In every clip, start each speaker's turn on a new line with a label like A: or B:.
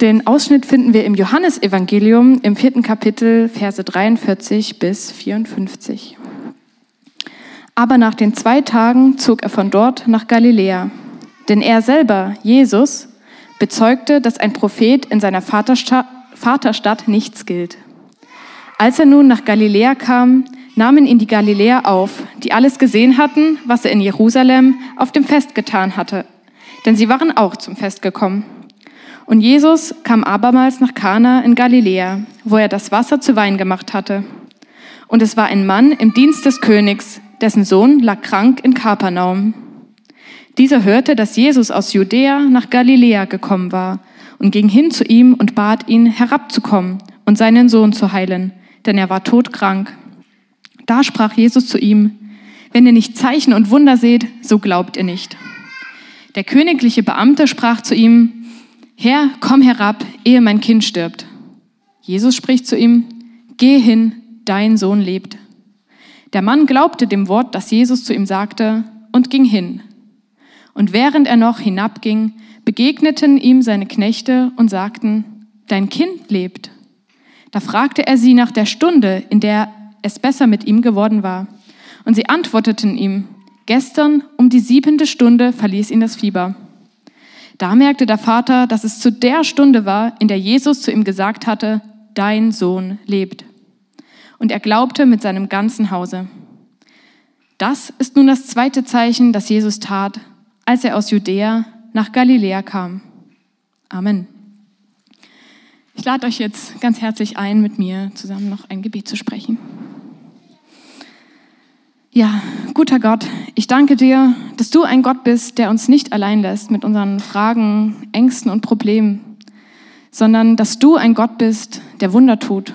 A: Den Ausschnitt finden wir im Johannesevangelium im vierten Kapitel, Verse 43 bis 54. Aber nach den zwei Tagen zog er von dort nach Galiläa. Denn er selber, Jesus, bezeugte, dass ein Prophet in seiner Vaterstadt nichts gilt. Als er nun nach Galiläa kam, nahmen ihn die Galiläer auf, die alles gesehen hatten, was er in Jerusalem auf dem Fest getan hatte. Denn sie waren auch zum Fest gekommen. Und Jesus kam abermals nach Kana in Galiläa, wo er das Wasser zu Wein gemacht hatte. Und es war ein Mann im Dienst des Königs, dessen Sohn lag krank in Kapernaum. Dieser hörte, dass Jesus aus Judäa nach Galiläa gekommen war und ging hin zu ihm und bat ihn, herabzukommen und seinen Sohn zu heilen, denn er war todkrank. Da sprach Jesus zu ihm, wenn ihr nicht Zeichen und Wunder seht, so glaubt ihr nicht. Der königliche Beamte sprach zu ihm, Herr, komm herab, ehe mein Kind stirbt. Jesus spricht zu ihm, Geh hin, dein Sohn lebt. Der Mann glaubte dem Wort, das Jesus zu ihm sagte, und ging hin. Und während er noch hinabging, begegneten ihm seine Knechte und sagten, Dein Kind lebt. Da fragte er sie nach der Stunde, in der es besser mit ihm geworden war. Und sie antworteten ihm, Gestern um die siebente Stunde verließ ihn das Fieber. Da merkte der Vater, dass es zu der Stunde war, in der Jesus zu ihm gesagt hatte, dein Sohn lebt. Und er glaubte mit seinem ganzen Hause. Das ist nun das zweite Zeichen, das Jesus tat, als er aus Judäa nach Galiläa kam. Amen. Ich lade euch jetzt ganz herzlich ein, mit mir zusammen noch ein Gebet zu sprechen. Ja, guter Gott, ich danke dir, dass du ein Gott bist, der uns nicht allein lässt mit unseren Fragen, Ängsten und Problemen, sondern dass du ein Gott bist, der Wunder tut.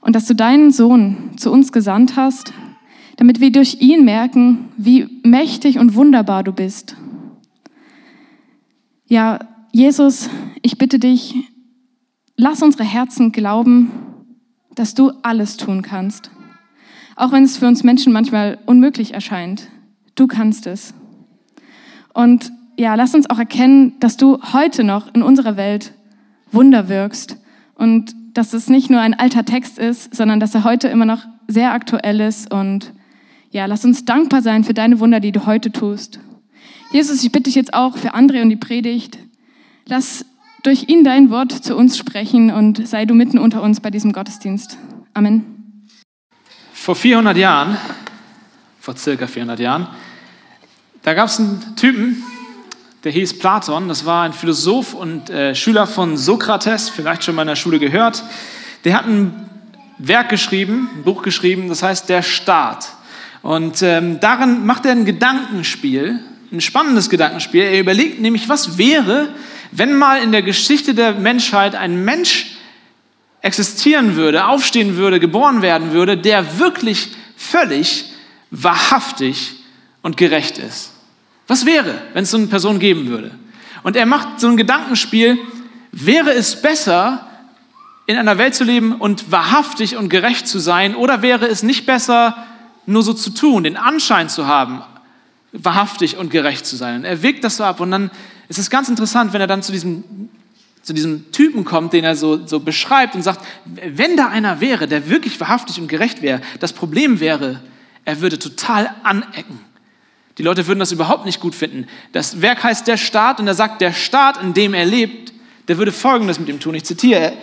A: Und dass du deinen Sohn zu uns gesandt hast, damit wir durch ihn merken, wie mächtig und wunderbar du bist. Ja, Jesus, ich bitte dich, lass unsere Herzen glauben, dass du alles tun kannst auch wenn es für uns Menschen manchmal unmöglich erscheint. Du kannst es. Und ja, lass uns auch erkennen, dass du heute noch in unserer Welt Wunder wirkst und dass es nicht nur ein alter Text ist, sondern dass er heute immer noch sehr aktuell ist. Und ja, lass uns dankbar sein für deine Wunder, die du heute tust. Jesus, ich bitte dich jetzt auch für André und die Predigt. Lass durch ihn dein Wort zu uns sprechen und sei du mitten unter uns bei diesem Gottesdienst. Amen.
B: Vor 400 Jahren, vor circa 400 Jahren, da gab es einen Typen, der hieß Platon. Das war ein Philosoph und äh, Schüler von Sokrates, vielleicht schon mal in der Schule gehört. Der hat ein Werk geschrieben, ein Buch geschrieben, das heißt Der Staat. Und ähm, darin macht er ein Gedankenspiel, ein spannendes Gedankenspiel. Er überlegt nämlich, was wäre, wenn mal in der Geschichte der Menschheit ein Mensch existieren würde, aufstehen würde, geboren werden würde, der wirklich völlig wahrhaftig und gerecht ist. Was wäre, wenn es so eine Person geben würde? Und er macht so ein Gedankenspiel, wäre es besser, in einer Welt zu leben und wahrhaftig und gerecht zu sein, oder wäre es nicht besser, nur so zu tun, den Anschein zu haben, wahrhaftig und gerecht zu sein? Und er wägt das so ab und dann ist es ganz interessant, wenn er dann zu diesem zu diesem Typen kommt, den er so, so beschreibt und sagt, wenn da einer wäre, der wirklich wahrhaftig und gerecht wäre, das Problem wäre, er würde total anecken. Die Leute würden das überhaupt nicht gut finden. Das Werk heißt der Staat und er sagt, der Staat, in dem er lebt, der würde Folgendes mit ihm tun. Ich zitiere,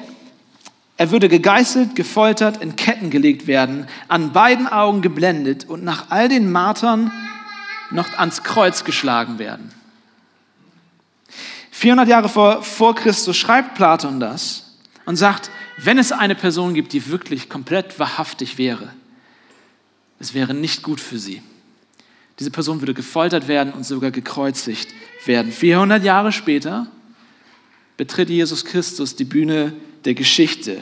B: er würde gegeißelt, gefoltert, in Ketten gelegt werden, an beiden Augen geblendet und nach all den Martern noch ans Kreuz geschlagen werden. 400 Jahre vor, vor Christus schreibt Platon das und sagt, wenn es eine Person gibt, die wirklich komplett wahrhaftig wäre, es wäre nicht gut für sie. Diese Person würde gefoltert werden und sogar gekreuzigt werden. 400 Jahre später betritt Jesus Christus die Bühne der Geschichte.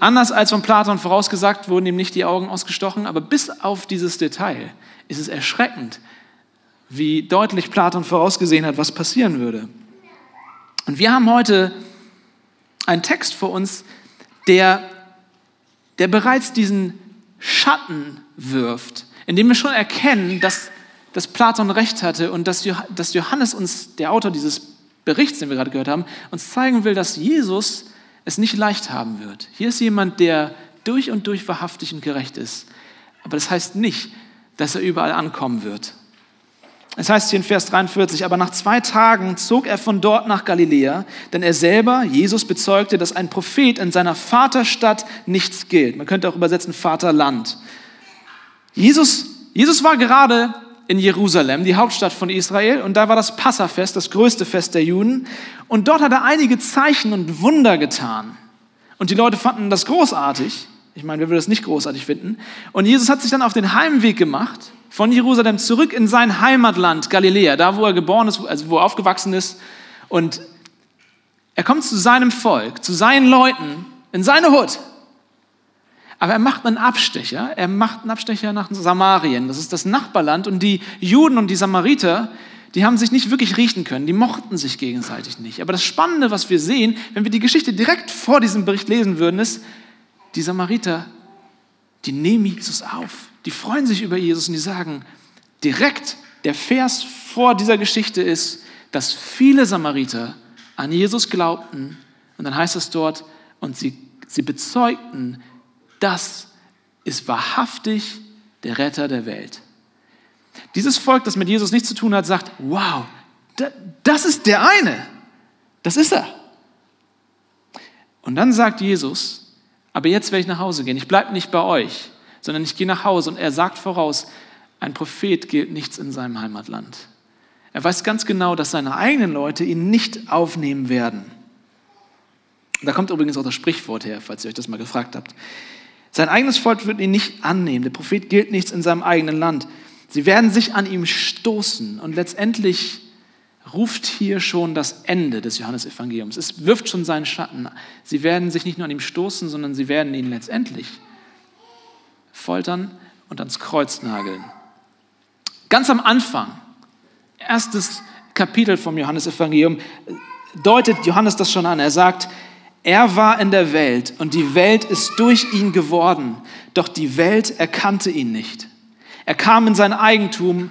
B: Anders als von Platon vorausgesagt, wurden ihm nicht die Augen ausgestochen, aber bis auf dieses Detail ist es erschreckend, wie deutlich Platon vorausgesehen hat, was passieren würde. Und wir haben heute einen Text vor uns, der, der bereits diesen Schatten wirft, indem wir schon erkennen, dass, dass Platon recht hatte und dass, dass Johannes uns, der Autor dieses Berichts, den wir gerade gehört haben, uns zeigen will, dass Jesus es nicht leicht haben wird. Hier ist jemand, der durch und durch wahrhaftig und gerecht ist. Aber das heißt nicht, dass er überall ankommen wird. Es heißt hier in Vers 43, aber nach zwei Tagen zog er von dort nach Galiläa, denn er selber, Jesus, bezeugte, dass ein Prophet in seiner Vaterstadt nichts gilt. Man könnte auch übersetzen Vaterland. Jesus, Jesus war gerade in Jerusalem, die Hauptstadt von Israel, und da war das Passafest, das größte Fest der Juden. Und dort hat er einige Zeichen und Wunder getan. Und die Leute fanden das großartig. Ich meine, wer würde das nicht großartig finden? Und Jesus hat sich dann auf den Heimweg gemacht von Jerusalem zurück in sein Heimatland Galiläa, da wo er geboren ist, also wo er aufgewachsen ist. Und er kommt zu seinem Volk, zu seinen Leuten, in seine Hut. Aber er macht einen Abstecher. Er macht einen Abstecher nach Samarien. Das ist das Nachbarland. Und die Juden und die Samariter, die haben sich nicht wirklich riechen können. Die mochten sich gegenseitig nicht. Aber das Spannende, was wir sehen, wenn wir die Geschichte direkt vor diesem Bericht lesen würden, ist, die Samariter, die nehmen Jesus auf die freuen sich über Jesus und die sagen direkt, der Vers vor dieser Geschichte ist, dass viele Samariter an Jesus glaubten und dann heißt es dort, und sie, sie bezeugten, das ist wahrhaftig der Retter der Welt. Dieses Volk, das mit Jesus nichts zu tun hat, sagt, wow, das ist der eine, das ist er. Und dann sagt Jesus, aber jetzt werde ich nach Hause gehen, ich bleibe nicht bei euch, sondern ich gehe nach Hause und er sagt voraus, ein Prophet gilt nichts in seinem Heimatland. Er weiß ganz genau, dass seine eigenen Leute ihn nicht aufnehmen werden. Da kommt übrigens auch das Sprichwort her, falls ihr euch das mal gefragt habt. Sein eigenes Volk wird ihn nicht annehmen. Der Prophet gilt nichts in seinem eigenen Land. Sie werden sich an ihm stoßen und letztendlich ruft hier schon das Ende des Johannesevangeliums. Es wirft schon seinen Schatten. Sie werden sich nicht nur an ihm stoßen, sondern sie werden ihn letztendlich foltern und ans Kreuz nageln. Ganz am Anfang, erstes Kapitel vom Johannesevangelium, deutet Johannes das schon an. Er sagt, er war in der Welt und die Welt ist durch ihn geworden, doch die Welt erkannte ihn nicht. Er kam in sein Eigentum,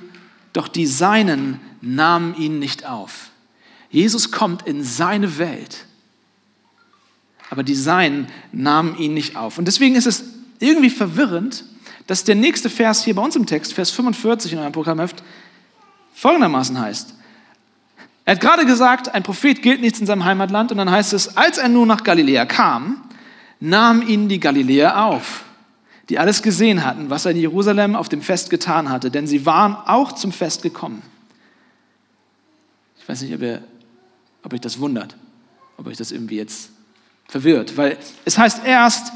B: doch die Seinen nahmen ihn nicht auf. Jesus kommt in seine Welt, aber die Seinen nahmen ihn nicht auf. Und deswegen ist es irgendwie verwirrend, dass der nächste Vers hier bei uns im Text, Vers 45 in eurem Programmheft, folgendermaßen heißt. Er hat gerade gesagt, ein Prophet gilt nichts in seinem Heimatland und dann heißt es, als er nun nach Galiläa kam, nahm ihn die Galiläer auf, die alles gesehen hatten, was er in Jerusalem auf dem Fest getan hatte, denn sie waren auch zum Fest gekommen. Ich weiß nicht, ob, ihr, ob euch das wundert, ob euch das irgendwie jetzt verwirrt, weil es heißt erst,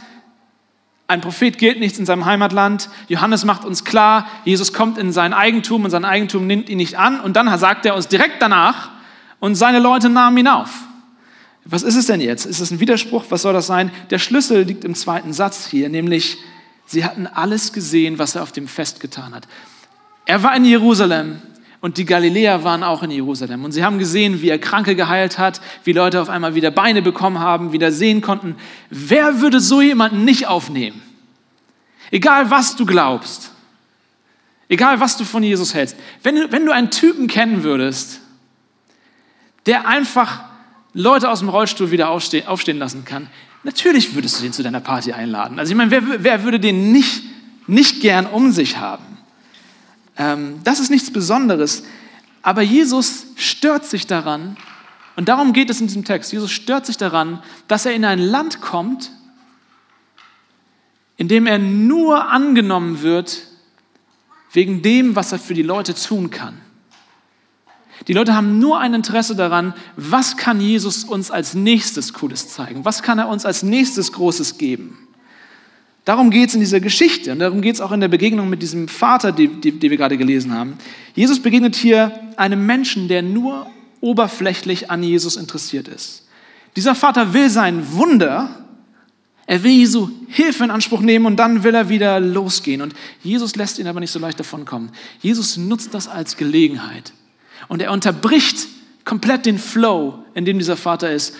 B: ein Prophet gilt nichts in seinem Heimatland. Johannes macht uns klar, Jesus kommt in sein Eigentum und sein Eigentum nimmt ihn nicht an. Und dann sagt er uns direkt danach, und seine Leute nahmen ihn auf. Was ist es denn jetzt? Ist es ein Widerspruch? Was soll das sein? Der Schlüssel liegt im zweiten Satz hier, nämlich sie hatten alles gesehen, was er auf dem Fest getan hat. Er war in Jerusalem und die Galiläer waren auch in Jerusalem. Und sie haben gesehen, wie er Kranke geheilt hat, wie Leute auf einmal wieder Beine bekommen haben, wieder sehen konnten. Wer würde so jemanden nicht aufnehmen? Egal, was du glaubst. Egal, was du von Jesus hältst. Wenn du, wenn du einen Typen kennen würdest, der einfach Leute aus dem Rollstuhl wieder aufstehen, aufstehen lassen kann, natürlich würdest du den zu deiner Party einladen. Also ich meine, wer, wer würde den nicht, nicht gern um sich haben? Ähm, das ist nichts Besonderes. Aber Jesus stört sich daran, und darum geht es in diesem Text. Jesus stört sich daran, dass er in ein Land kommt, in dem er nur angenommen wird wegen dem, was er für die Leute tun kann. Die Leute haben nur ein Interesse daran, was kann Jesus uns als nächstes Cooles zeigen? Was kann er uns als nächstes Großes geben? Darum geht es in dieser Geschichte und darum geht es auch in der Begegnung mit diesem Vater, die, die, die wir gerade gelesen haben. Jesus begegnet hier einem Menschen, der nur oberflächlich an Jesus interessiert ist. Dieser Vater will sein Wunder, er will Jesu Hilfe in Anspruch nehmen und dann will er wieder losgehen. Und Jesus lässt ihn aber nicht so leicht davonkommen. Jesus nutzt das als Gelegenheit. Und er unterbricht komplett den Flow, in dem dieser Vater ist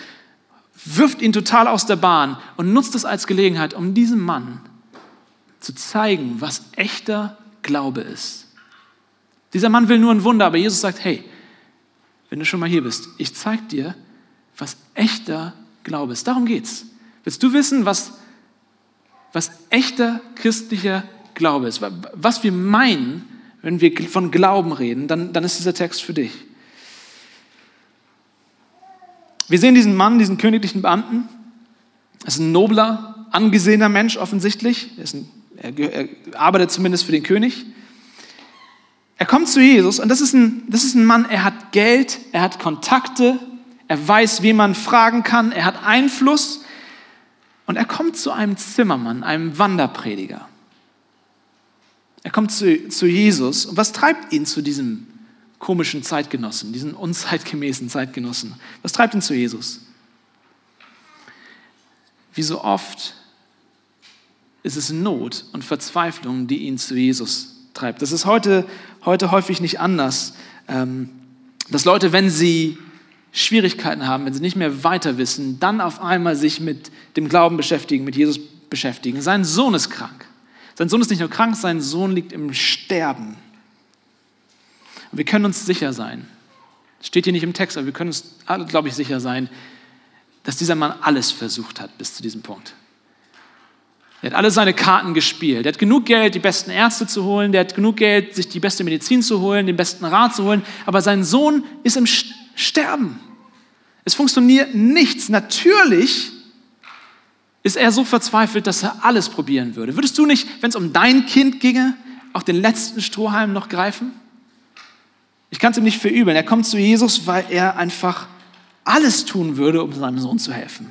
B: wirft ihn total aus der Bahn und nutzt es als Gelegenheit, um diesem Mann zu zeigen, was echter Glaube ist. Dieser Mann will nur ein Wunder, aber Jesus sagt, hey, wenn du schon mal hier bist, ich zeige dir, was echter Glaube ist. Darum geht's. Willst du wissen, was, was echter christlicher Glaube ist? Was wir meinen, wenn wir von Glauben reden, dann, dann ist dieser Text für dich. Wir sehen diesen Mann, diesen königlichen Beamten. Er ist ein nobler, angesehener Mensch offensichtlich. Er, ein, er, er arbeitet zumindest für den König. Er kommt zu Jesus und das ist, ein, das ist ein Mann, er hat Geld, er hat Kontakte, er weiß, wie man fragen kann, er hat Einfluss und er kommt zu einem Zimmermann, einem Wanderprediger. Er kommt zu, zu Jesus und was treibt ihn zu diesem komischen Zeitgenossen, diesen unzeitgemäßen Zeitgenossen? Was treibt ihn zu Jesus? Wie so oft ist es Not und Verzweiflung, die ihn zu Jesus treibt. Das ist heute, heute häufig nicht anders. Ähm, dass Leute, wenn sie Schwierigkeiten haben, wenn sie nicht mehr weiter wissen, dann auf einmal sich mit dem Glauben beschäftigen, mit Jesus beschäftigen. Sein Sohn ist krank. Sein Sohn ist nicht nur krank, sein Sohn liegt im Sterben. Und wir können uns sicher sein, steht hier nicht im Text, aber wir können uns alle, glaube ich, sicher sein, dass dieser Mann alles versucht hat bis zu diesem Punkt. Er hat alle seine Karten gespielt. Er hat genug Geld, die besten Ärzte zu holen. Der hat genug Geld, sich die beste Medizin zu holen, den besten Rat zu holen. Aber sein Sohn ist im Sterben. Es funktioniert nichts. Natürlich ist er so verzweifelt, dass er alles probieren würde. Würdest du nicht, wenn es um dein Kind ginge, auch den letzten Strohhalm noch greifen? Ich kann es ihm nicht verübeln. Er kommt zu Jesus, weil er einfach alles tun würde, um seinem Sohn zu helfen.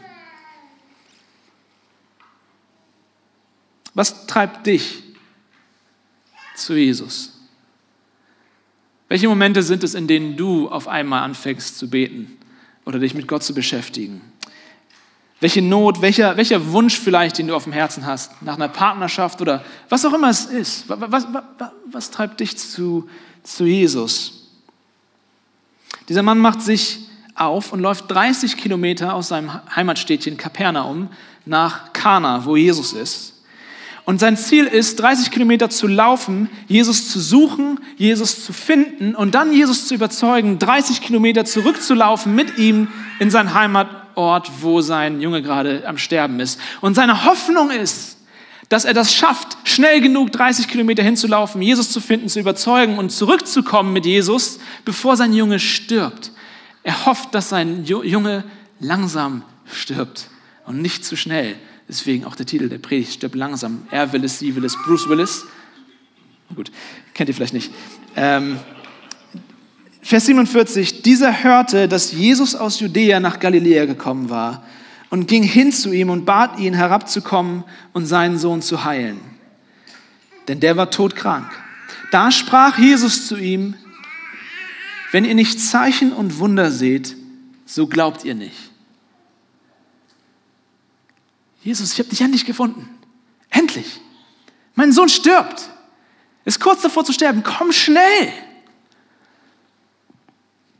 B: Was treibt dich zu Jesus? Welche Momente sind es, in denen du auf einmal anfängst zu beten oder dich mit Gott zu beschäftigen? Welche Not, welcher, welcher Wunsch vielleicht, den du auf dem Herzen hast, nach einer Partnerschaft oder was auch immer es ist? Was, was, was, treibt dich zu, zu Jesus? Dieser Mann macht sich auf und läuft 30 Kilometer aus seinem Heimatstädtchen Kapernaum nach Kana, wo Jesus ist. Und sein Ziel ist, 30 Kilometer zu laufen, Jesus zu suchen, Jesus zu finden und dann Jesus zu überzeugen, 30 Kilometer zurückzulaufen mit ihm in sein Heimatort, wo sein Junge gerade am Sterben ist. Und seine Hoffnung ist, dass er das schafft, schnell genug 30 Kilometer hinzulaufen, Jesus zu finden, zu überzeugen und zurückzukommen mit Jesus, bevor sein Junge stirbt. Er hofft, dass sein Junge langsam stirbt und nicht zu schnell. Deswegen auch der Titel der Predigt, stirb langsam. Er will es, sie will es, Bruce Willis. Gut, kennt ihr vielleicht nicht. Ähm, Vers 47, dieser hörte, dass Jesus aus Judäa nach Galiläa gekommen war und ging hin zu ihm und bat ihn herabzukommen und seinen Sohn zu heilen. Denn der war todkrank. Da sprach Jesus zu ihm, wenn ihr nicht Zeichen und Wunder seht, so glaubt ihr nicht. Jesus, ich habe dich endlich gefunden. Endlich. Mein Sohn stirbt. Ist kurz davor zu sterben. Komm schnell.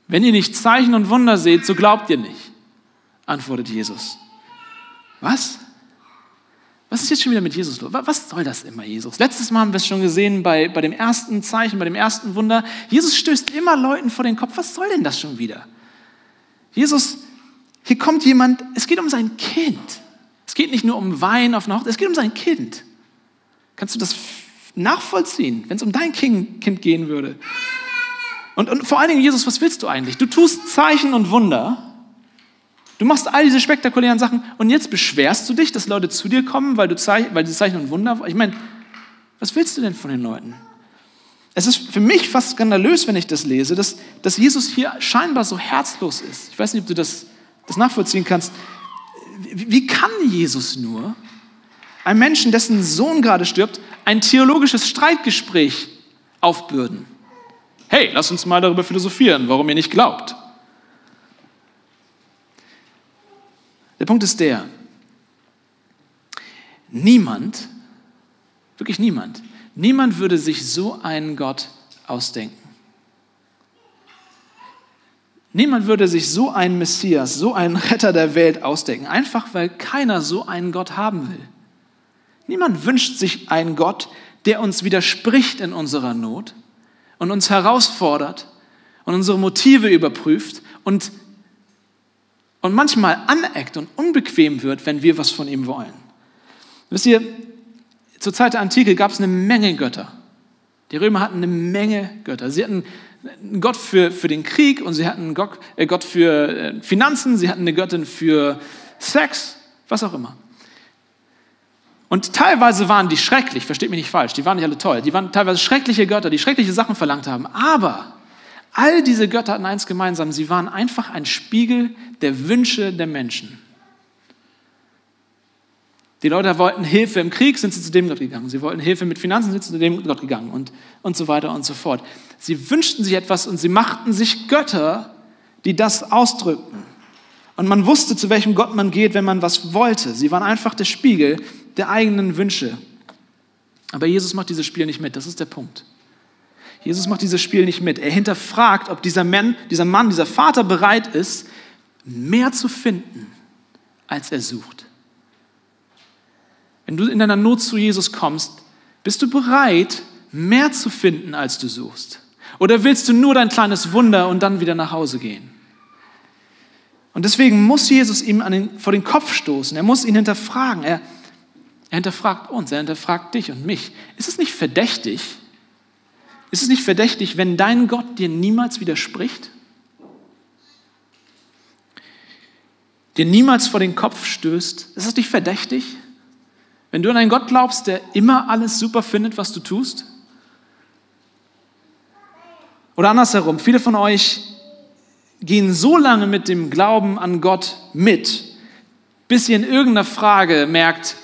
B: Wenn ihr nicht Zeichen und Wunder seht, so glaubt ihr nicht, antwortet Jesus. Was? Was ist jetzt schon wieder mit Jesus los? Was soll das immer, Jesus? Letztes Mal haben wir es schon gesehen bei, bei dem ersten Zeichen, bei dem ersten Wunder. Jesus stößt immer Leuten vor den Kopf. Was soll denn das schon wieder? Jesus, hier kommt jemand, es geht um sein Kind. Es geht nicht nur um Wein auf einer Hochzeit, es geht um sein Kind. Kannst du das nachvollziehen, wenn es um dein Kind, kind gehen würde? Und, und vor allen Dingen, Jesus, was willst du eigentlich? Du tust Zeichen und Wunder. Du machst all diese spektakulären Sachen und jetzt beschwerst du dich, dass Leute zu dir kommen, weil du Zeichen, weil die Zeichen und Wunder. Ich meine, was willst du denn von den Leuten? Es ist für mich fast skandalös, wenn ich das lese, dass, dass Jesus hier scheinbar so herzlos ist. Ich weiß nicht, ob du das, das nachvollziehen kannst wie kann Jesus nur einem Menschen, dessen Sohn gerade stirbt, ein theologisches Streitgespräch aufbürden? Hey, lass uns mal darüber philosophieren, warum ihr nicht glaubt. Der Punkt ist der, niemand, wirklich niemand, niemand würde sich so einen Gott ausdenken. Niemand würde sich so einen Messias, so einen Retter der Welt ausdenken, einfach weil keiner so einen Gott haben will. Niemand wünscht sich einen Gott, der uns widerspricht in unserer Not und uns herausfordert und unsere Motive überprüft und, und manchmal aneckt und unbequem wird, wenn wir was von ihm wollen. Wisst ihr, zur Zeit der Antike gab es eine Menge Götter. Die Römer hatten eine Menge Götter. Sie hatten einen Gott für, für den Krieg und sie hatten einen Gott, äh, Gott für äh, Finanzen, sie hatten eine Göttin für Sex, was auch immer. Und teilweise waren die schrecklich, versteht mich nicht falsch, die waren nicht alle toll, die waren teilweise schreckliche Götter, die schreckliche Sachen verlangt haben. Aber all diese Götter hatten eins gemeinsam, sie waren einfach ein Spiegel der Wünsche der Menschen. Die Leute wollten Hilfe im Krieg, sind sie zu dem Gott gegangen. Sie wollten Hilfe mit Finanzen, sind sie zu dem Gott gegangen und, und so weiter und so fort. Sie wünschten sich etwas und sie machten sich Götter, die das ausdrückten. Und man wusste, zu welchem Gott man geht, wenn man was wollte. Sie waren einfach der Spiegel der eigenen Wünsche. Aber Jesus macht dieses Spiel nicht mit, das ist der Punkt. Jesus macht dieses Spiel nicht mit. Er hinterfragt, ob dieser Mann, dieser Mann, dieser Vater bereit ist, mehr zu finden, als er sucht. Wenn du in deiner Not zu Jesus kommst, bist du bereit, mehr zu finden, als du suchst? Oder willst du nur dein kleines Wunder und dann wieder nach Hause gehen? Und deswegen muss Jesus ihm den, vor den Kopf stoßen. Er muss ihn hinterfragen. Er, er hinterfragt uns, er hinterfragt dich und mich. Ist es nicht verdächtig? Ist es nicht verdächtig, wenn dein Gott dir niemals widerspricht? Dir niemals vor den Kopf stößt? Ist es nicht verdächtig? Wenn du an einen Gott glaubst, der immer alles super findet, was du tust? Oder andersherum, viele von euch gehen so lange mit dem Glauben an Gott mit, bis ihr in irgendeiner Frage merkt,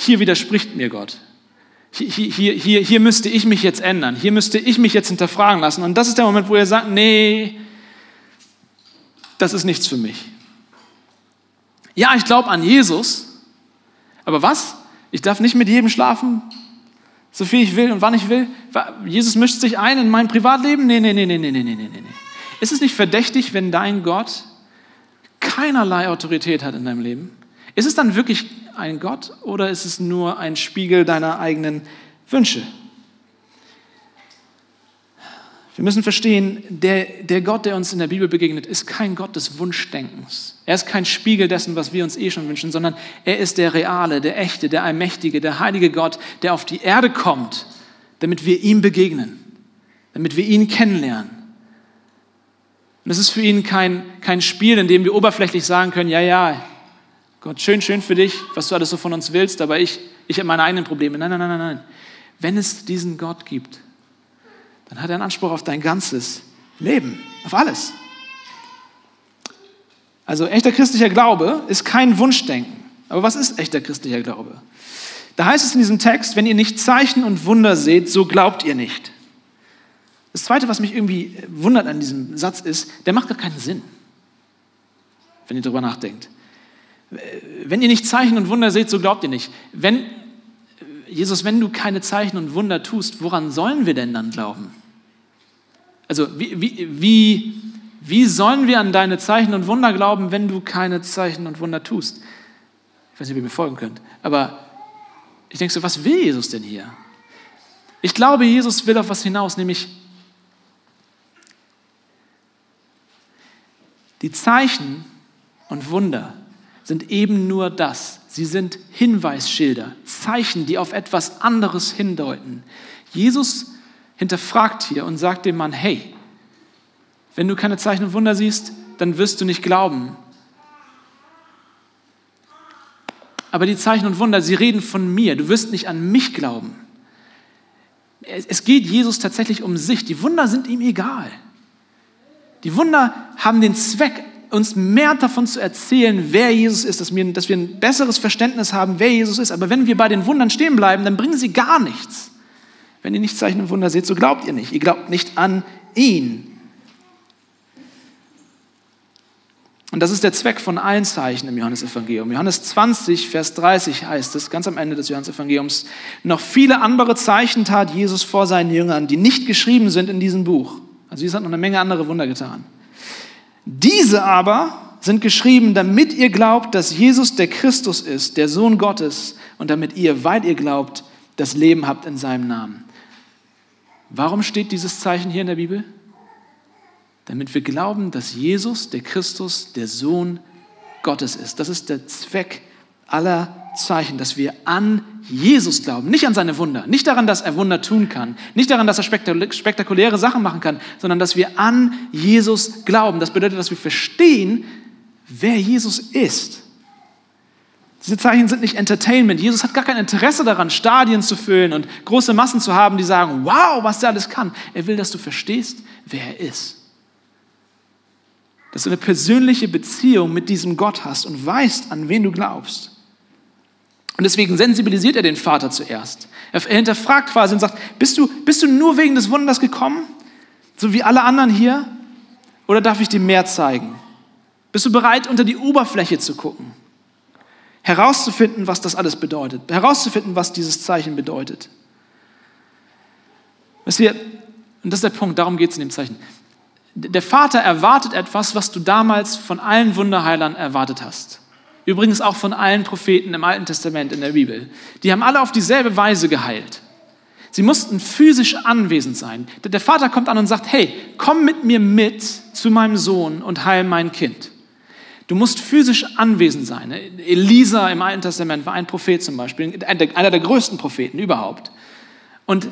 B: hier widerspricht mir Gott. Hier, hier, hier, hier müsste ich mich jetzt ändern. Hier müsste ich mich jetzt hinterfragen lassen. Und das ist der Moment, wo er sagt, nee, das ist nichts für mich. Ja, ich glaube an Jesus, aber was? Ich darf nicht mit jedem schlafen, so viel ich will und wann ich will. Jesus mischt sich ein in mein Privatleben? Nee, nee, nee, nee, nee, nee, nee, nee. Ist es nicht verdächtig, wenn dein Gott keinerlei Autorität hat in deinem Leben? Ist es dann wirklich ein Gott oder ist es nur ein Spiegel deiner eigenen Wünsche? Wir müssen verstehen, der, der Gott, der uns in der Bibel begegnet, ist kein Gott des Wunschdenkens. Er ist kein Spiegel dessen, was wir uns eh schon wünschen, sondern er ist der reale, der echte, der allmächtige, der heilige Gott, der auf die Erde kommt, damit wir ihm begegnen, damit wir ihn kennenlernen. Und es ist für ihn kein, kein Spiel, in dem wir oberflächlich sagen können, ja, ja, Gott, schön, schön für dich, was du alles so von uns willst, aber ich, ich habe meine eigenen Probleme. Nein, nein, nein, nein, nein. Wenn es diesen Gott gibt, dann hat er einen Anspruch auf dein ganzes Leben, auf alles. Also echter christlicher Glaube ist kein Wunschdenken. Aber was ist echter christlicher Glaube? Da heißt es in diesem Text, wenn ihr nicht Zeichen und Wunder seht, so glaubt ihr nicht. Das Zweite, was mich irgendwie wundert an diesem Satz ist, der macht gar keinen Sinn, wenn ihr darüber nachdenkt. Wenn ihr nicht Zeichen und Wunder seht, so glaubt ihr nicht. Wenn, Jesus, wenn du keine Zeichen und Wunder tust, woran sollen wir denn dann glauben? Also wie, wie, wie, wie sollen wir an deine Zeichen und Wunder glauben, wenn du keine Zeichen und Wunder tust? Ich weiß nicht, ob ihr mir folgen könnt, aber ich denke so, was will Jesus denn hier? Ich glaube, Jesus will auf was hinaus, nämlich die Zeichen und Wunder sind eben nur das. Sie sind Hinweisschilder, Zeichen, die auf etwas anderes hindeuten. Jesus hinterfragt hier und sagt dem Mann, hey, wenn du keine Zeichen und Wunder siehst, dann wirst du nicht glauben. Aber die Zeichen und Wunder, sie reden von mir. Du wirst nicht an mich glauben. Es geht Jesus tatsächlich um sich. Die Wunder sind ihm egal. Die Wunder haben den Zweck, uns mehr davon zu erzählen, wer Jesus ist, dass wir, dass wir ein besseres Verständnis haben, wer Jesus ist. Aber wenn wir bei den Wundern stehen bleiben, dann bringen sie gar nichts. Wenn ihr nicht Zeichen und Wunder seht, so glaubt ihr nicht. Ihr glaubt nicht an ihn. Und das ist der Zweck von allen Zeichen im Johannesevangelium. Johannes 20, Vers 30 heißt es, ganz am Ende des Johannesevangeliums, noch viele andere Zeichen tat Jesus vor seinen Jüngern, die nicht geschrieben sind in diesem Buch. Also Jesus hat noch eine Menge andere Wunder getan. Diese aber sind geschrieben, damit ihr glaubt, dass Jesus der Christus ist, der Sohn Gottes, und damit ihr, weil ihr glaubt, das Leben habt in seinem Namen. Warum steht dieses Zeichen hier in der Bibel? Damit wir glauben, dass Jesus, der Christus, der Sohn Gottes ist. Das ist der Zweck aller Zeichen, dass wir an Jesus glauben, nicht an seine Wunder, nicht daran, dass er Wunder tun kann, nicht daran, dass er spektakuläre Sachen machen kann, sondern dass wir an Jesus glauben. Das bedeutet, dass wir verstehen, wer Jesus ist. Diese Zeichen sind nicht Entertainment. Jesus hat gar kein Interesse daran, Stadien zu füllen und große Massen zu haben, die sagen, wow, was der alles kann. Er will, dass du verstehst, wer er ist. Dass du eine persönliche Beziehung mit diesem Gott hast und weißt, an wen du glaubst. Und deswegen sensibilisiert er den Vater zuerst. Er hinterfragt quasi und sagt, bist du, bist du nur wegen des Wunders gekommen? So wie alle anderen hier? Oder darf ich dir mehr zeigen? Bist du bereit, unter die Oberfläche zu gucken? Herauszufinden, was das alles bedeutet. Herauszufinden, was dieses Zeichen bedeutet. Wisst ihr, und das ist der Punkt, darum geht es in dem Zeichen. Der Vater erwartet etwas, was du damals von allen Wunderheilern erwartet hast. Übrigens auch von allen Propheten im Alten Testament in der Bibel. Die haben alle auf dieselbe Weise geheilt. Sie mussten physisch anwesend sein. Der Vater kommt an und sagt, hey, komm mit mir mit zu meinem Sohn und heil mein Kind. Du musst physisch anwesend sein. Elisa im Alten Testament war ein Prophet zum Beispiel, einer der größten Propheten überhaupt. Und,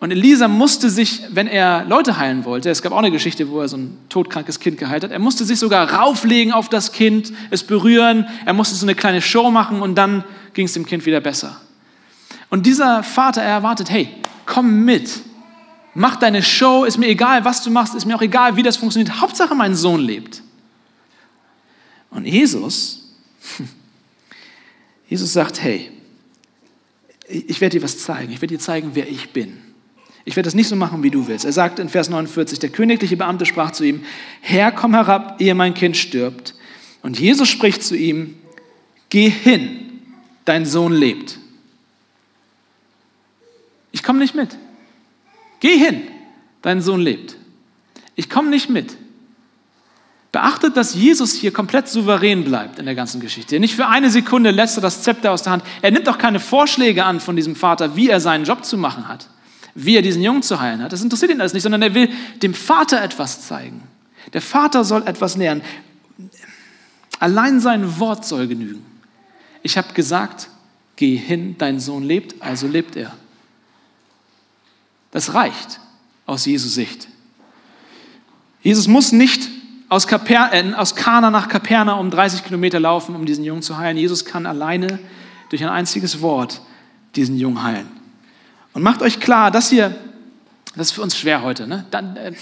B: und Elisa musste sich, wenn er Leute heilen wollte, es gab auch eine Geschichte, wo er so ein todkrankes Kind geheilt hat, er musste sich sogar rauflegen auf das Kind, es berühren, er musste so eine kleine Show machen und dann ging es dem Kind wieder besser. Und dieser Vater, er erwartet, hey, komm mit, mach deine Show, ist mir egal, was du machst, ist mir auch egal, wie das funktioniert, Hauptsache mein Sohn lebt. Und Jesus, Jesus sagt, hey, ich werde dir was zeigen. Ich werde dir zeigen, wer ich bin. Ich werde das nicht so machen, wie du willst. Er sagt in Vers 49, der königliche Beamte sprach zu ihm, Herr, komm herab, ehe mein Kind stirbt. Und Jesus spricht zu ihm, geh hin, dein Sohn lebt. Ich komme nicht mit. Geh hin, dein Sohn lebt. Ich komme nicht mit. Beachtet, dass Jesus hier komplett souverän bleibt in der ganzen Geschichte. Nicht für eine Sekunde lässt er das Zepter aus der Hand. Er nimmt auch keine Vorschläge an von diesem Vater, wie er seinen Job zu machen hat, wie er diesen Jungen zu heilen hat. Das interessiert ihn alles nicht, sondern er will dem Vater etwas zeigen. Der Vater soll etwas lernen. Allein sein Wort soll genügen. Ich habe gesagt, geh hin, dein Sohn lebt, also lebt er. Das reicht aus Jesu Sicht. Jesus muss nicht aus, Kaper, äh, aus Kana nach Kapernaum 30 Kilometer laufen, um diesen Jungen zu heilen. Jesus kann alleine durch ein einziges Wort diesen Jungen heilen. Und macht euch klar, das hier, das ist für uns schwer heute. Ne? Dann, äh,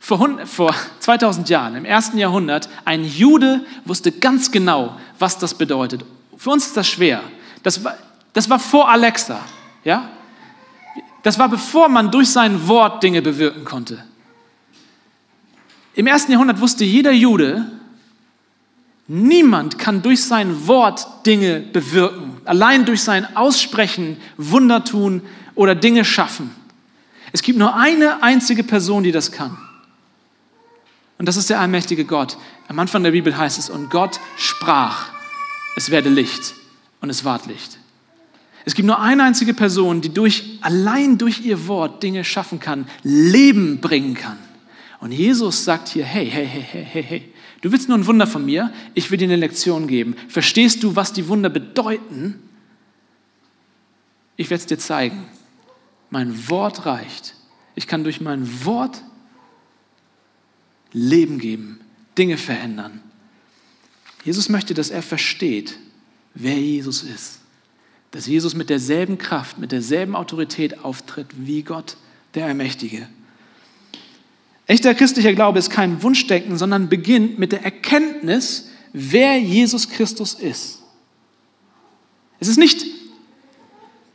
B: vor, vor 2000 Jahren, im ersten Jahrhundert, ein Jude wusste ganz genau, was das bedeutet. Für uns ist das schwer. Das war, das war vor Alexa. Ja? Das war bevor man durch sein Wort Dinge bewirken konnte. Im ersten Jahrhundert wusste jeder Jude, niemand kann durch sein Wort Dinge bewirken, allein durch sein Aussprechen Wunder tun oder Dinge schaffen. Es gibt nur eine einzige Person, die das kann. Und das ist der allmächtige Gott. Am Anfang der Bibel heißt es, und Gott sprach, es werde Licht und es ward Licht. Es gibt nur eine einzige Person, die durch, allein durch ihr Wort Dinge schaffen kann, Leben bringen kann. Und Jesus sagt hier, hey, hey, hey, hey, hey, hey, du willst nur ein Wunder von mir, ich will dir eine Lektion geben. Verstehst du, was die Wunder bedeuten? Ich werde es dir zeigen. Mein Wort reicht. Ich kann durch mein Wort Leben geben, Dinge verändern. Jesus möchte, dass er versteht, wer Jesus ist. Dass Jesus mit derselben Kraft, mit derselben Autorität auftritt wie Gott, der Allmächtige. Echter christlicher Glaube ist kein Wunschdenken, sondern beginnt mit der Erkenntnis, wer Jesus Christus ist. Es ist nicht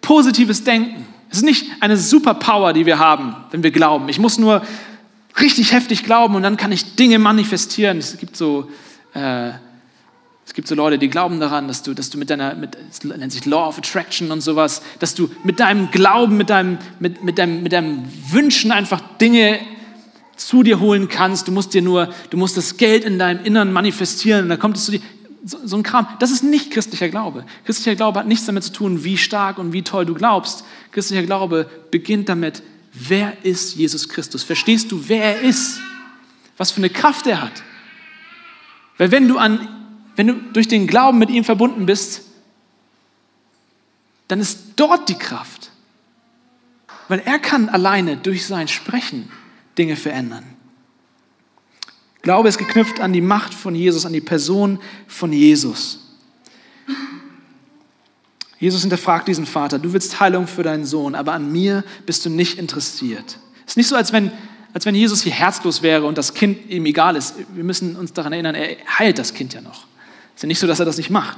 B: positives Denken. Es ist nicht eine Superpower, die wir haben, wenn wir glauben. Ich muss nur richtig heftig glauben und dann kann ich Dinge manifestieren. Es gibt so, äh, es gibt so Leute, die glauben daran, dass du, dass du mit deiner, mit, es nennt sich Law of Attraction und sowas, dass du mit deinem Glauben, mit deinem, mit, mit deinem, mit deinem Wünschen einfach Dinge zu dir holen kannst. Du musst dir nur, du musst das Geld in deinem Innern manifestieren und dann kommt es zu dir. So, so ein Kram. Das ist nicht christlicher Glaube. Christlicher Glaube hat nichts damit zu tun, wie stark und wie toll du glaubst. Christlicher Glaube beginnt damit, wer ist Jesus Christus? Verstehst du, wer er ist? Was für eine Kraft er hat? Weil wenn du, an, wenn du durch den Glauben mit ihm verbunden bist, dann ist dort die Kraft. Weil er kann alleine durch sein Sprechen Dinge verändern. Glaube ist geknüpft an die Macht von Jesus, an die Person von Jesus. Jesus hinterfragt diesen Vater, du willst Heilung für deinen Sohn, aber an mir bist du nicht interessiert. Es ist nicht so, als wenn, als wenn Jesus hier herzlos wäre und das Kind ihm egal ist. Wir müssen uns daran erinnern, er heilt das Kind ja noch. Es ist ja nicht so, dass er das nicht macht.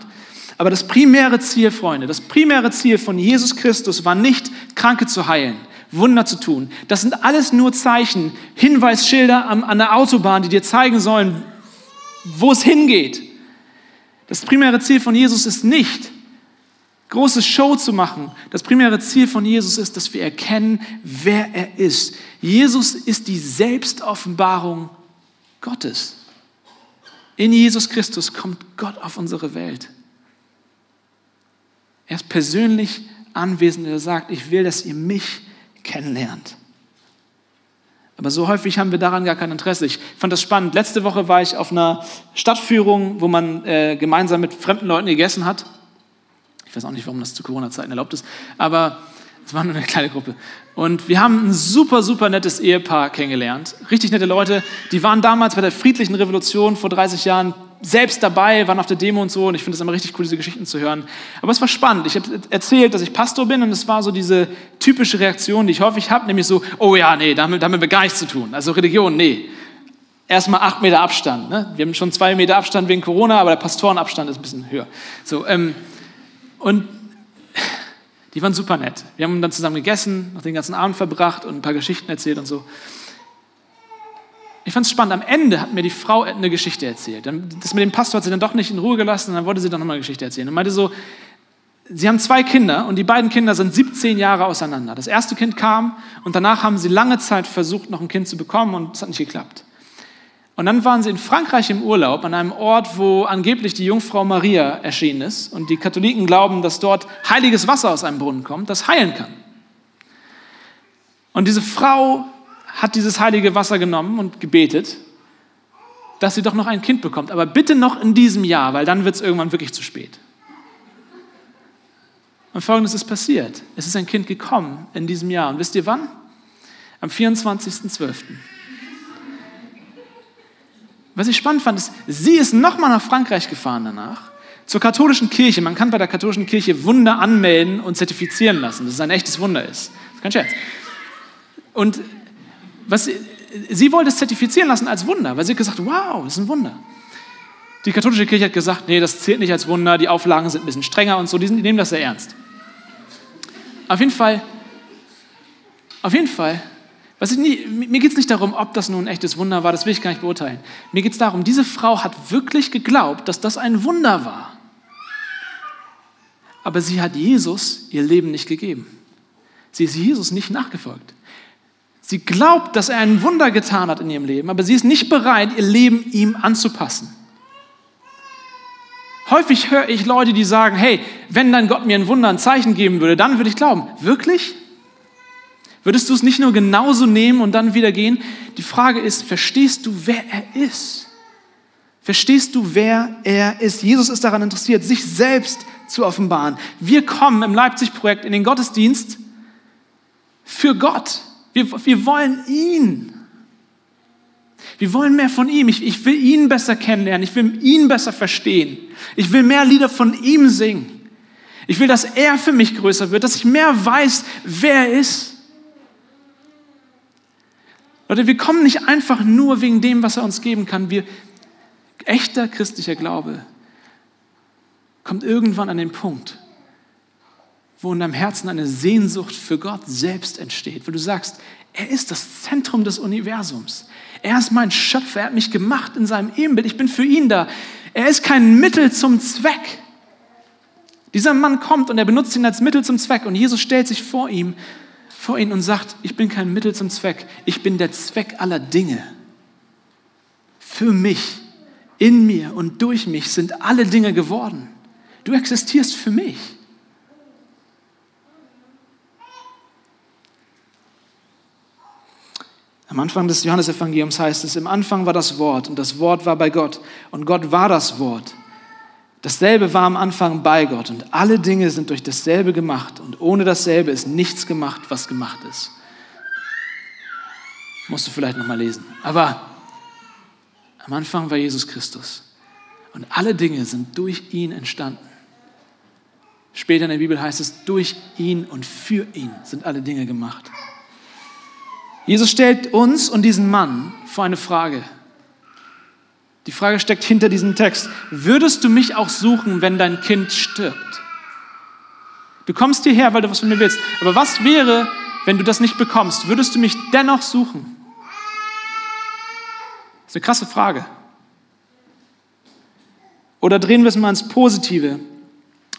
B: Aber das primäre Ziel, Freunde, das primäre Ziel von Jesus Christus war nicht, Kranke zu heilen, Wunder zu tun. Das sind alles nur Zeichen, Hinweisschilder an der Autobahn, die dir zeigen sollen, wo es hingeht. Das primäre Ziel von Jesus ist nicht, große Show zu machen. Das primäre Ziel von Jesus ist, dass wir erkennen, wer er ist. Jesus ist die Selbstoffenbarung Gottes. In Jesus Christus kommt Gott auf unsere Welt. Er ist persönlich anwesend. Er sagt, ich will, dass ihr mich kennenlernt. Aber so häufig haben wir daran gar kein Interesse. Ich fand das spannend. Letzte Woche war ich auf einer Stadtführung, wo man äh, gemeinsam mit fremden Leuten gegessen hat. Ich weiß auch nicht, warum das zu Corona-Zeiten erlaubt ist, aber es war nur eine kleine Gruppe. Und wir haben ein super, super nettes Ehepaar kennengelernt. Richtig nette Leute. Die waren damals bei der friedlichen Revolution vor 30 Jahren selbst dabei, waren auf der Demo und so. Und ich finde es immer richtig cool, diese Geschichten zu hören. Aber es war spannend. Ich habe erzählt, dass ich Pastor bin und es war so diese typische Reaktion, die ich häufig habe, nämlich so, oh ja, nee, damit, damit haben wir gar nichts zu tun. Also Religion, nee. Erstmal acht Meter Abstand. Ne? Wir haben schon zwei Meter Abstand wegen Corona, aber der Pastorenabstand ist ein bisschen höher. So, ähm, und die waren super nett. Wir haben dann zusammen gegessen, noch den ganzen Abend verbracht und ein paar Geschichten erzählt und so. Ich fand es spannend. Am Ende hat mir die Frau eine Geschichte erzählt. Das mit dem Pastor hat sie dann doch nicht in Ruhe gelassen und dann wollte sie doch nochmal eine Geschichte erzählen. Und meinte so, sie haben zwei Kinder und die beiden Kinder sind 17 Jahre auseinander. Das erste Kind kam und danach haben sie lange Zeit versucht, noch ein Kind zu bekommen und es hat nicht geklappt. Und dann waren sie in Frankreich im Urlaub an einem Ort, wo angeblich die Jungfrau Maria erschienen ist. Und die Katholiken glauben, dass dort heiliges Wasser aus einem Brunnen kommt, das heilen kann. Und diese Frau hat dieses heilige Wasser genommen und gebetet, dass sie doch noch ein Kind bekommt. Aber bitte noch in diesem Jahr, weil dann wird es irgendwann wirklich zu spät. Und folgendes ist passiert. Es ist ein Kind gekommen in diesem Jahr. Und wisst ihr wann? Am 24.12. Was ich spannend fand, ist, sie ist nochmal nach Frankreich gefahren danach, zur katholischen Kirche. Man kann bei der katholischen Kirche Wunder anmelden und zertifizieren lassen, dass es ein echtes Wunder ist. Das ist kein Scherz. Und was, sie wollte es zertifizieren lassen als Wunder, weil sie hat gesagt, wow, das ist ein Wunder. Die katholische Kirche hat gesagt, nee, das zählt nicht als Wunder, die Auflagen sind ein bisschen strenger und so, die, nehmen das sehr ernst. Auf jeden Fall, auf jeden Fall ich nie, mir geht es nicht darum, ob das nun ein echtes Wunder war, das will ich gar nicht beurteilen. Mir geht es darum, diese Frau hat wirklich geglaubt, dass das ein Wunder war. Aber sie hat Jesus ihr Leben nicht gegeben. Sie ist Jesus nicht nachgefolgt. Sie glaubt, dass er ein Wunder getan hat in ihrem Leben, aber sie ist nicht bereit, ihr Leben ihm anzupassen. Häufig höre ich Leute, die sagen, hey, wenn dann Gott mir ein Wunder, ein Zeichen geben würde, dann würde ich glauben. Wirklich? Würdest du es nicht nur genauso nehmen und dann wieder gehen? Die Frage ist, verstehst du, wer er ist? Verstehst du, wer er ist? Jesus ist daran interessiert, sich selbst zu offenbaren. Wir kommen im Leipzig-Projekt in den Gottesdienst für Gott. Wir, wir wollen ihn. Wir wollen mehr von ihm. Ich, ich will ihn besser kennenlernen. Ich will ihn besser verstehen. Ich will mehr Lieder von ihm singen. Ich will, dass er für mich größer wird, dass ich mehr weiß, wer er ist. Leute, wir kommen nicht einfach nur wegen dem, was er uns geben kann. Wir, echter christlicher Glaube kommt irgendwann an den Punkt, wo in deinem Herzen eine Sehnsucht für Gott selbst entsteht, wo du sagst, er ist das Zentrum des Universums. Er ist mein Schöpfer, er hat mich gemacht in seinem Ebenbild, ich bin für ihn da. Er ist kein Mittel zum Zweck. Dieser Mann kommt und er benutzt ihn als Mittel zum Zweck und Jesus stellt sich vor ihm vor ihn und sagt, ich bin kein Mittel zum Zweck, ich bin der Zweck aller Dinge. Für mich, in mir und durch mich sind alle Dinge geworden. Du existierst für mich. Am Anfang des Johannesevangeliums heißt es, im Anfang war das Wort und das Wort war bei Gott und Gott war das Wort. Dasselbe war am Anfang bei Gott und alle Dinge sind durch dasselbe gemacht und ohne dasselbe ist nichts gemacht, was gemacht ist. Musst du vielleicht nochmal lesen. Aber am Anfang war Jesus Christus und alle Dinge sind durch ihn entstanden. Später in der Bibel heißt es, durch ihn und für ihn sind alle Dinge gemacht. Jesus stellt uns und diesen Mann vor eine Frage. Die Frage steckt hinter diesem Text. Würdest du mich auch suchen, wenn dein Kind stirbt? Du kommst hierher, weil du was von mir willst. Aber was wäre, wenn du das nicht bekommst? Würdest du mich dennoch suchen? Das ist eine krasse Frage. Oder drehen wir es mal ins Positive.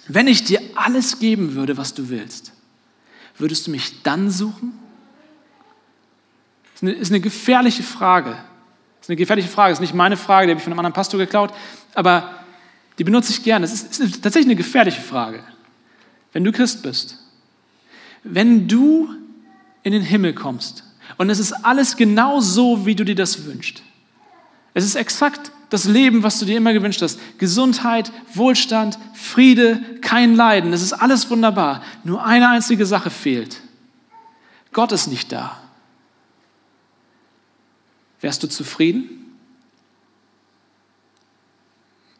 B: Wenn ich dir alles geben würde, was du willst, würdest du mich dann suchen? Das ist eine gefährliche Frage. Das ist eine gefährliche Frage. Das ist nicht meine Frage, die habe ich von einem anderen Pastor geklaut, aber die benutze ich gerne. Es ist, ist tatsächlich eine gefährliche Frage. Wenn du Christ bist, wenn du in den Himmel kommst und es ist alles genau so, wie du dir das wünschst. Es ist exakt das Leben, was du dir immer gewünscht hast. Gesundheit, Wohlstand, Friede, kein Leiden. Es ist alles wunderbar. Nur eine einzige Sache fehlt. Gott ist nicht da. Wärst du zufrieden?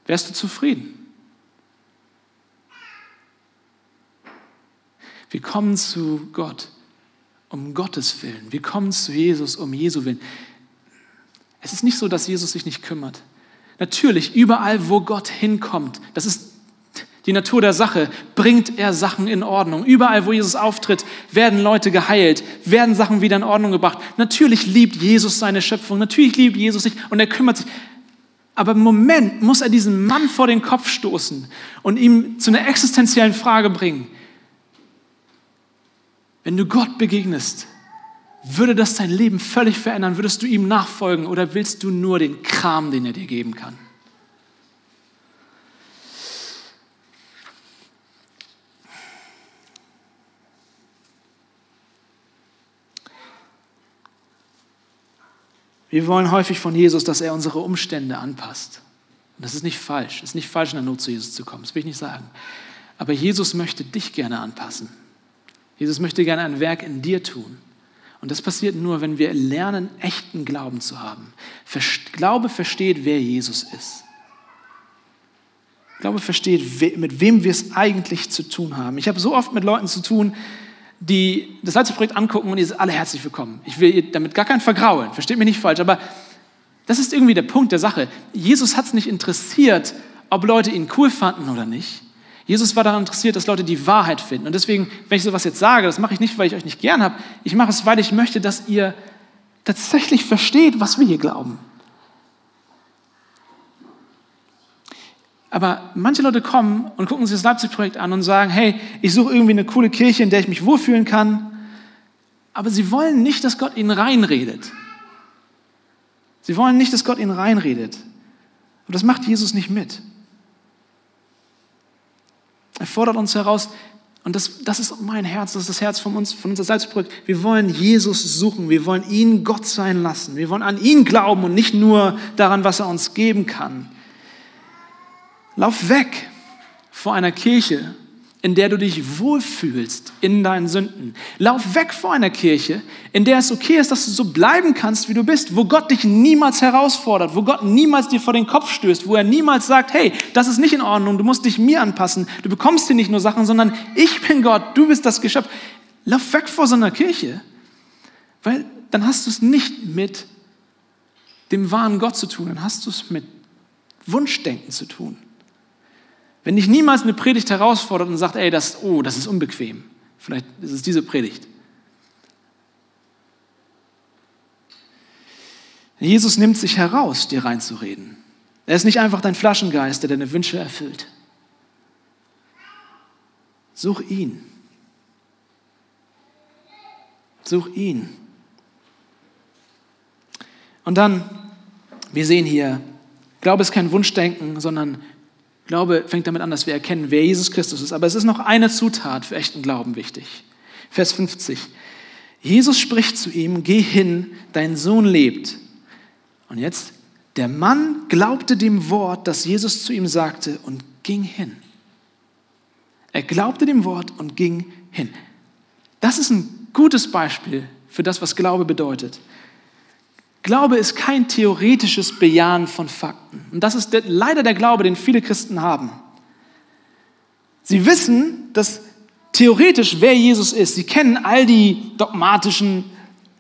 B: Wärst du zufrieden? Wir kommen zu Gott um Gottes Willen. Wir kommen zu Jesus um Jesu Willen. Es ist nicht so, dass Jesus sich nicht kümmert. Natürlich, überall, wo Gott hinkommt, das ist die Natur der Sache, bringt er Sachen in Ordnung. Überall, wo Jesus auftritt, werden Leute geheilt, werden Sachen wieder in Ordnung gebracht. Natürlich liebt Jesus seine Schöpfung, natürlich liebt Jesus sich und er kümmert sich. Aber im Moment muss er diesen Mann vor den Kopf stoßen und ihm zu einer existenziellen Frage bringen. Wenn du Gott begegnest, würde das dein Leben völlig verändern? Würdest du ihm nachfolgen oder willst du nur den Kram, den er dir geben kann? Wir wollen häufig von Jesus, dass er unsere Umstände anpasst. Und das ist nicht falsch. Es ist nicht falsch, in der Not zu Jesus zu kommen. Das will ich nicht sagen. Aber Jesus möchte dich gerne anpassen. Jesus möchte gerne ein Werk in dir tun. Und das passiert nur, wenn wir lernen, echten Glauben zu haben. Glaube versteht, wer Jesus ist. Glaube versteht, mit wem wir es eigentlich zu tun haben. Ich habe so oft mit Leuten zu tun, die das Leipzig-Projekt angucken und ihr seid alle herzlich willkommen. Ich will damit gar keinen vergraulen, versteht mich nicht falsch, aber das ist irgendwie der Punkt der Sache. Jesus hat es nicht interessiert, ob Leute ihn cool fanden oder nicht. Jesus war daran interessiert, dass Leute die Wahrheit finden. Und deswegen, wenn ich sowas jetzt sage, das mache ich nicht, weil ich euch nicht gern habe. Ich mache es, weil ich möchte, dass ihr tatsächlich versteht, was wir hier glauben. Aber manche Leute kommen und gucken sich das Leipzig-Projekt an und sagen, hey, ich suche irgendwie eine coole Kirche, in der ich mich wohlfühlen kann. Aber sie wollen nicht, dass Gott ihnen reinredet. Sie wollen nicht, dass Gott ihnen reinredet. Und das macht Jesus nicht mit. Er fordert uns heraus, und das, das ist mein Herz, das ist das Herz von uns, von unser Salzprojekt. Wir wollen Jesus suchen, wir wollen ihn Gott sein lassen, wir wollen an ihn glauben und nicht nur daran, was er uns geben kann. Lauf weg vor einer Kirche, in der du dich wohlfühlst in deinen Sünden. Lauf weg vor einer Kirche, in der es okay ist, dass du so bleiben kannst, wie du bist, wo Gott dich niemals herausfordert, wo Gott niemals dir vor den Kopf stößt, wo er niemals sagt, hey, das ist nicht in Ordnung, du musst dich mir anpassen, du bekommst hier nicht nur Sachen, sondern ich bin Gott, du bist das Geschöpf. Lauf weg vor so einer Kirche, weil dann hast du es nicht mit dem wahren Gott zu tun, dann hast du es mit Wunschdenken zu tun. Wenn dich niemals eine Predigt herausfordert und sagt, ey, das, oh, das ist unbequem. Vielleicht ist es diese Predigt. Jesus nimmt sich heraus, dir reinzureden. Er ist nicht einfach dein Flaschengeist, der deine Wünsche erfüllt. Such ihn. Such ihn. Und dann, wir sehen hier, Glaube ist kein Wunschdenken, sondern Glaube fängt damit an, dass wir erkennen, wer Jesus Christus ist. Aber es ist noch eine Zutat für echten Glauben wichtig. Vers 50. Jesus spricht zu ihm, geh hin, dein Sohn lebt. Und jetzt, der Mann glaubte dem Wort, das Jesus zu ihm sagte und ging hin. Er glaubte dem Wort und ging hin. Das ist ein gutes Beispiel für das, was Glaube bedeutet. Glaube ist kein theoretisches Bejahen von Fakten. Und das ist leider der Glaube, den viele Christen haben. Sie wissen, dass theoretisch wer Jesus ist. Sie kennen all die dogmatischen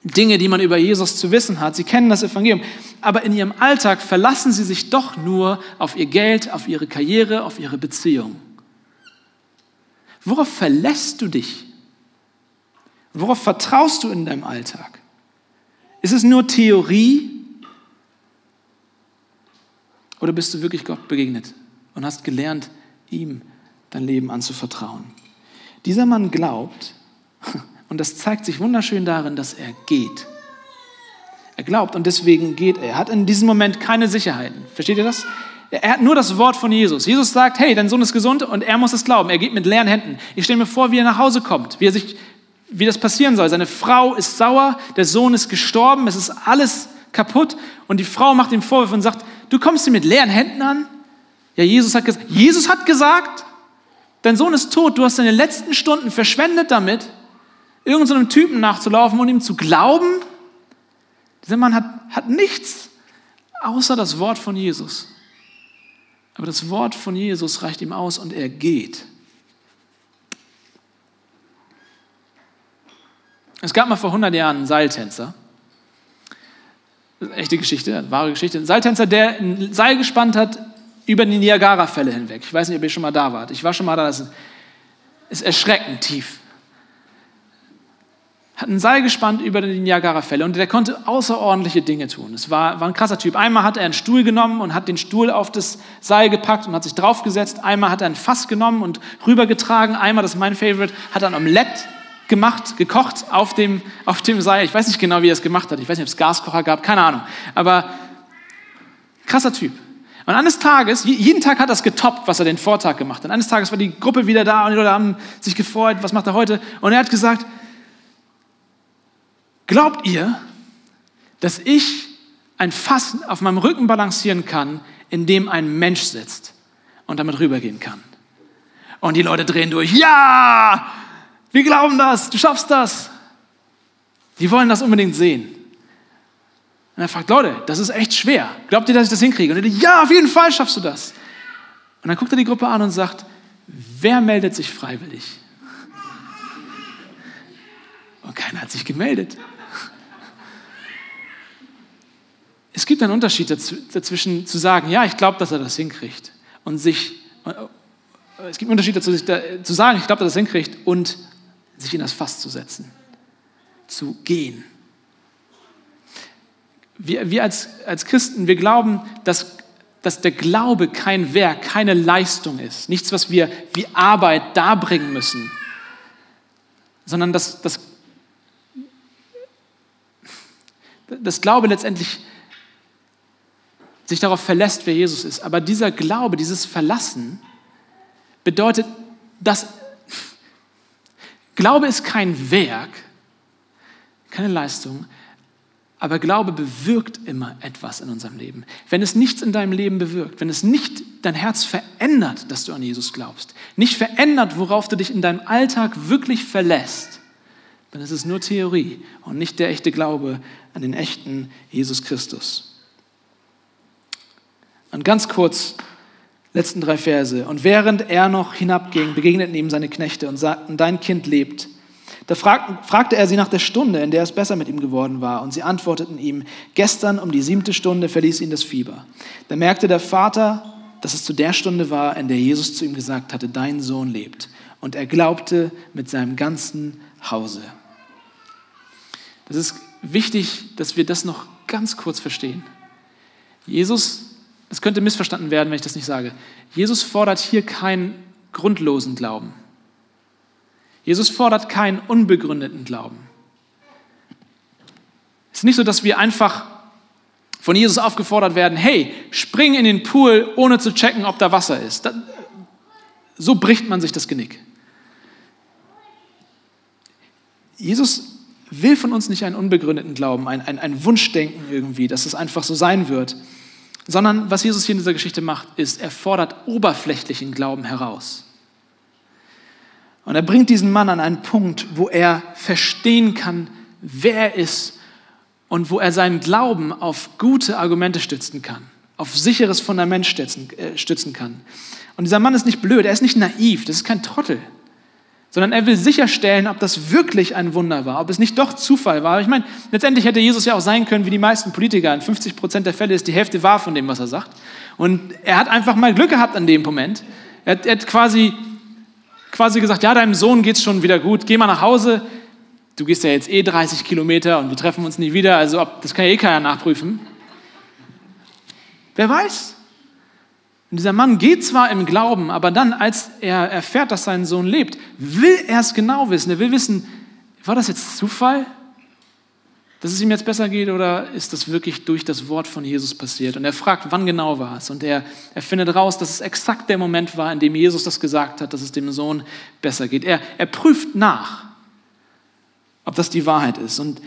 B: Dinge, die man über Jesus zu wissen hat. Sie kennen das Evangelium. Aber in ihrem Alltag verlassen sie sich doch nur auf ihr Geld, auf ihre Karriere, auf ihre Beziehung. Worauf verlässt du dich? Worauf vertraust du in deinem Alltag? Ist es nur Theorie? Oder bist du wirklich Gott begegnet und hast gelernt, ihm dein Leben anzuvertrauen? Dieser Mann glaubt, und das zeigt sich wunderschön darin, dass er geht. Er glaubt und deswegen geht er. Er hat in diesem Moment keine Sicherheiten. Versteht ihr das? Er hat nur das Wort von Jesus. Jesus sagt, hey, dein Sohn ist gesund und er muss es glauben. Er geht mit leeren Händen. Ich stelle mir vor, wie er nach Hause kommt, wie, er sich, wie das passieren soll. Seine Frau ist sauer, der Sohn ist gestorben, es ist alles kaputt und die Frau macht ihm Vorwürfe und sagt, du kommst dir mit leeren Händen an? Ja, Jesus hat gesagt, Jesus hat gesagt, dein Sohn ist tot, du hast deine letzten Stunden verschwendet damit, irgendeinem so Typen nachzulaufen und ihm zu glauben. Dieser Mann hat, hat nichts außer das Wort von Jesus. Aber das Wort von Jesus reicht ihm aus und er geht. Es gab mal vor 100 Jahren einen Seiltänzer. Echte Geschichte, wahre Geschichte. Ein Seiltänzer, der ein Seil gespannt hat über die Niagara-Fälle hinweg. Ich weiß nicht, ob ihr schon mal da wart. Ich war schon mal da. Das ist erschreckend tief hat ein Seil gespannt über die Niagara-Fälle und der konnte außerordentliche Dinge tun. Es war, war ein krasser Typ. Einmal hat er einen Stuhl genommen und hat den Stuhl auf das Seil gepackt und hat sich draufgesetzt. Einmal hat er ein Fass genommen und rübergetragen. Einmal, das ist mein Favorite, hat er ein Omelett gemacht, gekocht auf dem, auf dem Seil. Ich weiß nicht genau, wie er es gemacht hat. Ich weiß nicht, ob es Gaskocher gab, keine Ahnung. Aber krasser Typ. Und eines Tages, jeden Tag hat es getoppt, was er den Vortag gemacht hat. Eines Tages war die Gruppe wieder da und die Leute haben sich gefreut, was macht er heute? Und er hat gesagt, Glaubt ihr, dass ich ein Fass auf meinem Rücken balancieren kann, in dem ein Mensch sitzt und damit rübergehen kann? Und die Leute drehen durch. Ja, wir glauben das, du schaffst das. Die wollen das unbedingt sehen. Und er fragt, Leute, das ist echt schwer. Glaubt ihr, dass ich das hinkriege? Und er sagt, ja, auf jeden Fall schaffst du das. Und dann guckt er die Gruppe an und sagt, wer meldet sich freiwillig? Und keiner hat sich gemeldet. Es gibt einen Unterschied dazwischen zu sagen, ja, ich glaube, dass er das hinkriegt und sich, es gibt einen Unterschied dazu, zu sagen, ich glaube, dass er das hinkriegt und sich in das Fass zu setzen, zu gehen. Wir, wir als, als Christen, wir glauben, dass, dass der Glaube kein Werk, keine Leistung ist, nichts, was wir wie Arbeit darbringen müssen, sondern dass, dass, dass Glaube letztendlich sich darauf verlässt, wer Jesus ist. Aber dieser Glaube, dieses Verlassen bedeutet, dass Glaube ist kein Werk, keine Leistung, aber Glaube bewirkt immer etwas in unserem Leben. Wenn es nichts in deinem Leben bewirkt, wenn es nicht dein Herz verändert, dass du an Jesus glaubst, nicht verändert, worauf du dich in deinem Alltag wirklich verlässt, dann ist es nur Theorie und nicht der echte Glaube an den echten Jesus Christus. Und ganz kurz, letzten drei Verse. Und während er noch hinabging, begegneten ihm seine Knechte und sagten, dein Kind lebt. Da fragte er sie nach der Stunde, in der es besser mit ihm geworden war. Und sie antworteten ihm, gestern um die siebte Stunde verließ ihn das Fieber. Da merkte der Vater, dass es zu der Stunde war, in der Jesus zu ihm gesagt hatte, dein Sohn lebt. Und er glaubte mit seinem ganzen Hause. Das ist wichtig, dass wir das noch ganz kurz verstehen. Jesus es könnte missverstanden werden, wenn ich das nicht sage. Jesus fordert hier keinen grundlosen Glauben. Jesus fordert keinen unbegründeten Glauben. Es ist nicht so, dass wir einfach von Jesus aufgefordert werden, hey, spring in den Pool, ohne zu checken, ob da Wasser ist. so bricht man sich das Genick. Jesus will von uns nicht einen unbegründeten Glauben, ein, ein, ein Wunschdenken irgendwie, dass es einfach so sein wird, sondern was Jesus hier in dieser Geschichte macht, ist, er fordert oberflächlichen Glauben heraus. Und er bringt diesen Mann an einen Punkt, wo er verstehen kann, wer er ist und wo er seinen Glauben auf gute Argumente stützen kann, auf sicheres Fundament stützen, äh, stützen kann. Und dieser Mann ist nicht blöd, er ist nicht naiv, das ist kein Trottel, sondern er will sicherstellen, ob das wirklich ein Wunder war, ob es nicht doch Zufall war. Ich meine, letztendlich hätte Jesus ja auch sein können wie die meisten Politiker. In 50 Prozent der Fälle ist die Hälfte wahr von dem, was er sagt. Und er hat einfach mal Glück gehabt an dem Moment. Er hat, er hat quasi quasi gesagt, ja, deinem Sohn geht es schon wieder gut, geh mal nach Hause. Du gehst ja jetzt eh 30 Kilometer und wir treffen uns nie wieder, also ob, das kann ja eh keiner nachprüfen. Wer weiß? Und dieser Mann geht zwar im Glauben, aber dann, als er erfährt, dass sein Sohn lebt, will er es genau wissen. Er will wissen, war das jetzt Zufall? dass es ihm jetzt besser geht oder ist das wirklich durch das Wort von Jesus passiert? Und er fragt, wann genau war es? Und er, er findet raus, dass es exakt der Moment war, in dem Jesus das gesagt hat, dass es dem Sohn besser geht. Er, er prüft nach, ob das die Wahrheit ist. Und,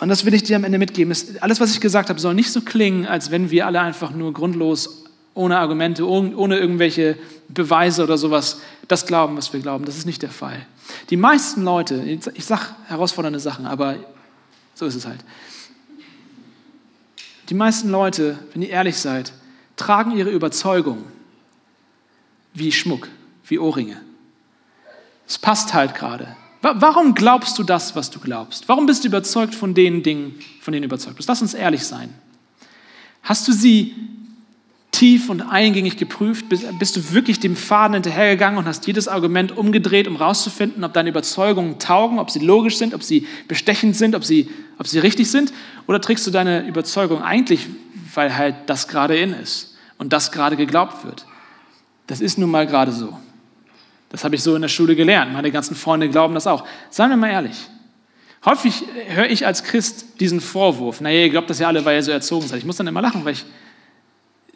B: und das will ich dir am Ende mitgeben. Es, alles, was ich gesagt habe, soll nicht so klingen, als wenn wir alle einfach nur grundlos, ohne Argumente, ohne irgendwelche Beweise oder sowas, das glauben, was wir glauben. Das ist nicht der Fall. Die meisten Leute, ich sage herausfordernde Sachen, aber so ist es halt. Die meisten Leute, wenn ihr ehrlich seid, tragen ihre Überzeugung wie Schmuck, wie Ohrringe. Es passt halt gerade. Warum glaubst du das, was du glaubst? Warum bist du überzeugt von den Dingen, von denen du überzeugt bist? Lass uns ehrlich sein. Hast du sie tief und eingängig geprüft? Bist du wirklich dem Faden hinterhergegangen und hast jedes Argument umgedreht, um herauszufinden, ob deine Überzeugungen taugen, ob sie logisch sind, ob sie bestechend sind, ob sie, ob sie richtig sind? Oder trägst du deine Überzeugung eigentlich, weil halt das gerade in ist und das gerade geglaubt wird? Das ist nun mal gerade so. Das habe ich so in der Schule gelernt. Meine ganzen Freunde glauben das auch. Seien wir mal ehrlich. Häufig höre ich als Christ diesen Vorwurf, naja, ihr glaubt das ja alle, weil ihr so erzogen seid. Ich muss dann immer lachen, weil ich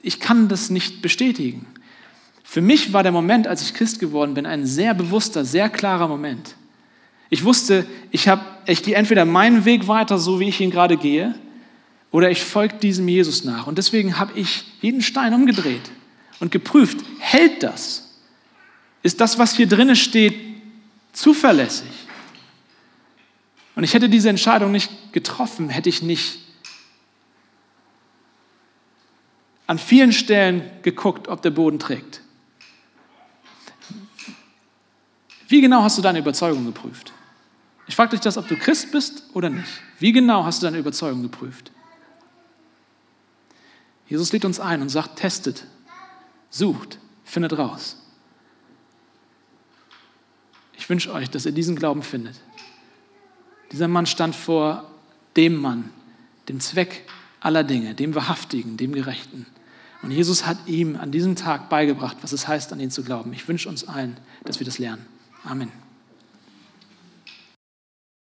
B: ich kann das nicht bestätigen. Für mich war der Moment, als ich Christ geworden bin, ein sehr bewusster, sehr klarer Moment. Ich wusste, ich, hab, ich gehe entweder meinen Weg weiter, so wie ich ihn gerade gehe, oder ich folge diesem Jesus nach. Und deswegen habe ich jeden Stein umgedreht und geprüft, hält das? Ist das, was hier drinne steht, zuverlässig? Und ich hätte diese Entscheidung nicht getroffen, hätte ich nicht an vielen Stellen geguckt, ob der Boden trägt. Wie genau hast du deine Überzeugung geprüft? Ich frage dich das, ob du Christ bist oder nicht. Wie genau hast du deine Überzeugung geprüft? Jesus lädt uns ein und sagt, testet, sucht, findet raus. Ich wünsche euch, dass ihr diesen Glauben findet. Dieser Mann stand vor dem Mann, dem Zweck aller Dinge, dem Wahrhaftigen, dem Gerechten. Und Jesus hat ihm an diesem Tag beigebracht, was es heißt, an ihn zu glauben. Ich wünsche uns allen, dass wir das lernen. Amen.